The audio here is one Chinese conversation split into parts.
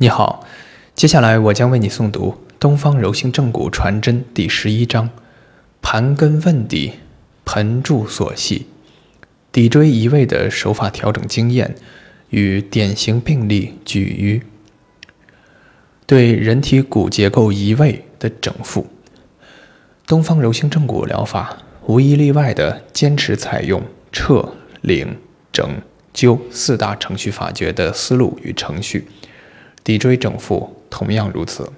你好，接下来我将为你诵读《东方柔性正骨传真》第十一章：盘根问底，盆柱所系，骶椎移位的手法调整经验与典型病例举于对人体骨结构移位的整复。东方柔性正骨疗法无一例外地坚持采用撤、领、整、灸四大程序法诀的思路与程序。骶椎整复同样如此。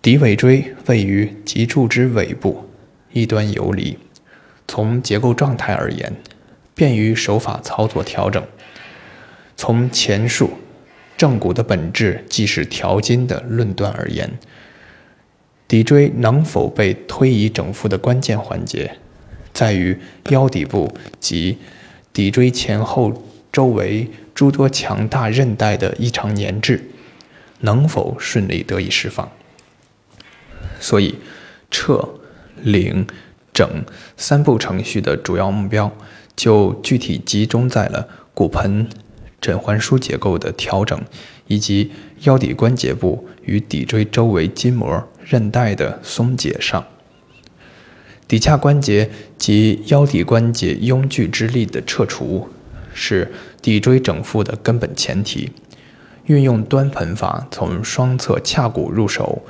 骶尾椎位于脊柱之尾部，一端游离。从结构状态而言，便于手法操作调整。从前述正骨的本质即是调筋的论断而言，骶椎能否被推移整复的关键环节，在于腰底部及骶椎前后周围。诸多强大韧带的异常粘滞能否顺利得以释放？所以，撤、领、整三步程序的主要目标，就具体集中在了骨盆枕环枢结构的调整，以及腰底关节部与骶椎周围筋膜韧带的松解上。骶髂关节及腰底关节拥聚之力的撤除。是骶椎整复的根本前提。运用端盆法，从双侧髂骨入手，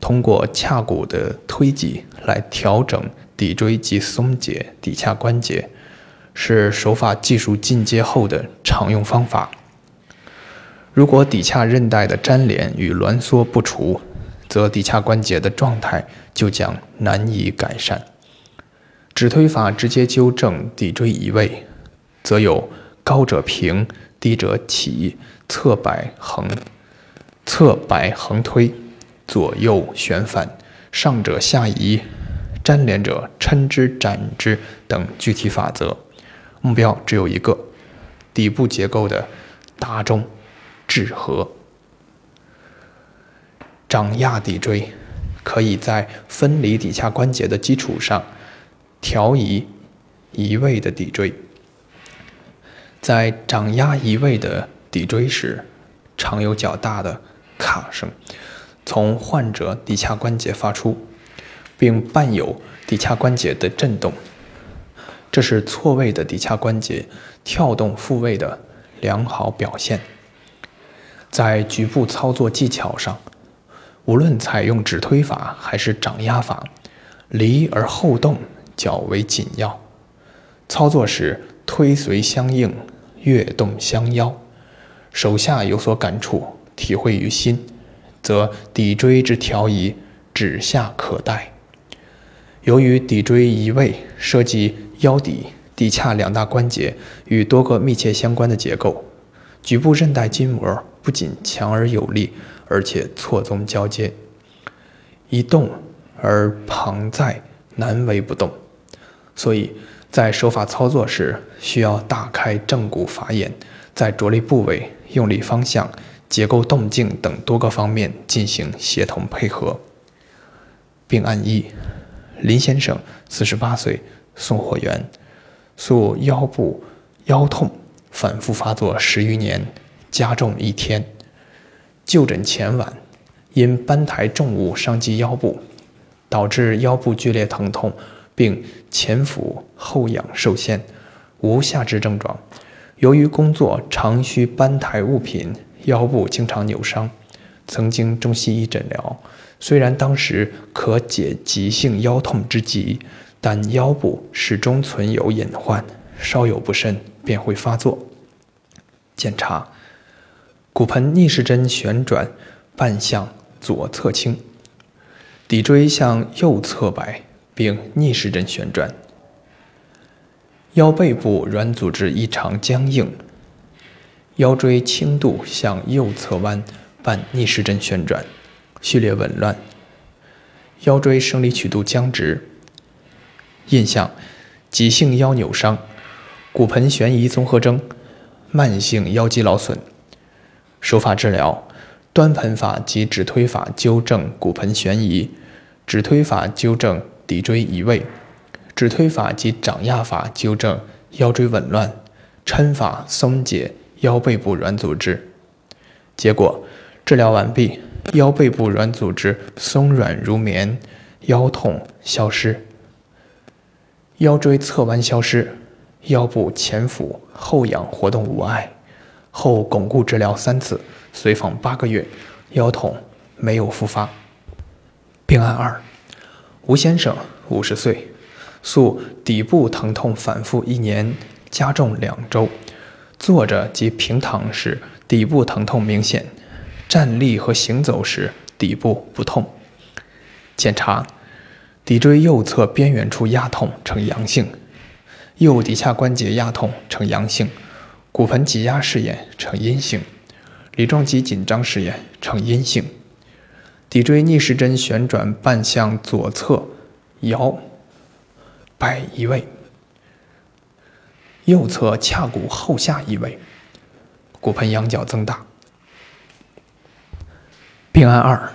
通过髂骨的推挤来调整骶椎及松解骶髂关节，是手法技术进阶后的常用方法。如果骶髂韧带的粘连与挛缩不除，则骶髂关节的状态就将难以改善。指推法直接纠正骶椎移位，则有。高者平，低者起，侧摆横，侧摆横推，左右旋反，上者下移，粘连者抻之展之等具体法则。目标只有一个：底部结构的达中治合。掌压骶椎，可以在分离骶髂关节的基础上，调移移位的骶椎。在掌压移位的骶椎时，常有较大的卡声从患者骶髂关节发出，并伴有骶髂关节的震动，这是错位的骶髂关节跳动复位的良好表现。在局部操作技巧上，无论采用指推法还是掌压法，离而后动较为紧要。操作时推随相应。跃动相邀，手下有所感触，体会于心，则骶椎之调移指下可待。由于骶椎移位涉及腰底、骶髂两大关节与多个密切相关的结构，局部韧带筋膜不仅强而有力，而且错综交接，一动而旁在，难为不动。所以。在手法操作时，需要打开正骨法眼，在着力部位、用力方向、结构动静等多个方面进行协同配合。病案一：林先生，四十八岁，送货员，诉腰部腰痛反复发作十余年，加重一天。就诊前晚，因搬抬重物伤及腰部，导致腰部剧烈疼痛。并前俯后仰受限，无下肢症状。由于工作常需搬抬物品，腰部经常扭伤。曾经中西医诊疗，虽然当时可解急性腰痛之急，但腰部始终存有隐患，稍有不慎便会发作。检查：骨盆逆时针旋转，半向左侧倾，骶椎向右侧摆。并逆时针旋转，腰背部软组织异常僵硬，腰椎轻度向右侧弯，伴逆时针旋转，序列紊乱，腰椎生理曲度僵直。印象：急性腰扭伤，骨盆悬移综合征，慢性腰肌劳损。手法治疗：端盆法及指推法纠正骨盆悬移，指推法纠正。骶椎移位，指推法及掌压法纠正腰椎紊乱，抻法松解腰背部软组织。结果治疗完毕，腰背部软组织松软如棉，腰痛消失，腰椎侧弯消失，腰部前俯后仰活动无碍。后巩固治疗三次，随访八个月，腰痛没有复发。病案二：吴先生，五十岁，诉底部疼痛反复一年，加重两周，坐着及平躺时底部疼痛明显，站立和行走时底部不痛。检查：骶椎右侧边缘处压痛呈阳性，右骶髂关节压痛呈阳性。骨盆挤压试验呈阴性，梨状肌紧张试验呈阴性，骶椎逆时针旋转半向左侧摇摆移位，右侧髂骨后下移位，骨盆仰角增大。病案二：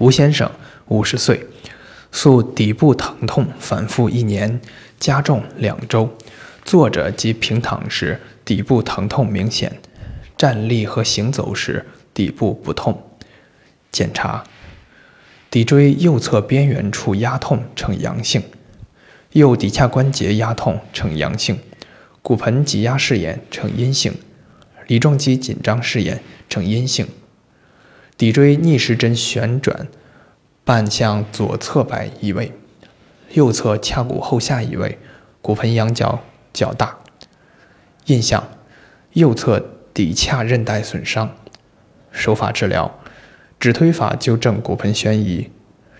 吴先生，五十岁，诉底部疼痛反复一年，加重两周，坐着及平躺时。底部疼痛明显，站立和行走时底部不痛。检查：骶椎右侧边缘处压痛呈阳性，右骶髂关节压痛呈阳性，骨盆挤压试验呈阴性，梨状肌紧张试验呈阴性，骶椎逆时针旋转半向左侧摆移位，右侧髂骨后下移位，骨盆仰角较大。印象：右侧骶髂韧带损伤。手法治疗：指推法纠正骨盆悬移，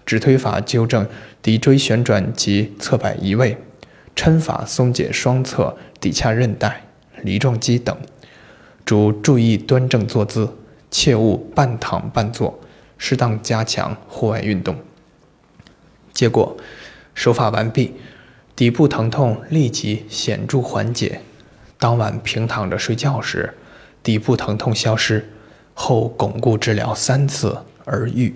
指推法纠正骶椎旋转及侧摆移位，抻法松解双侧骶髂韧带、梨状肌等。主注意端正坐姿，切勿半躺半坐，适当加强户外运动。结果：手法完毕，底部疼痛立即显著缓解。当晚平躺着睡觉时，底部疼痛消失，后巩固治疗三次而愈。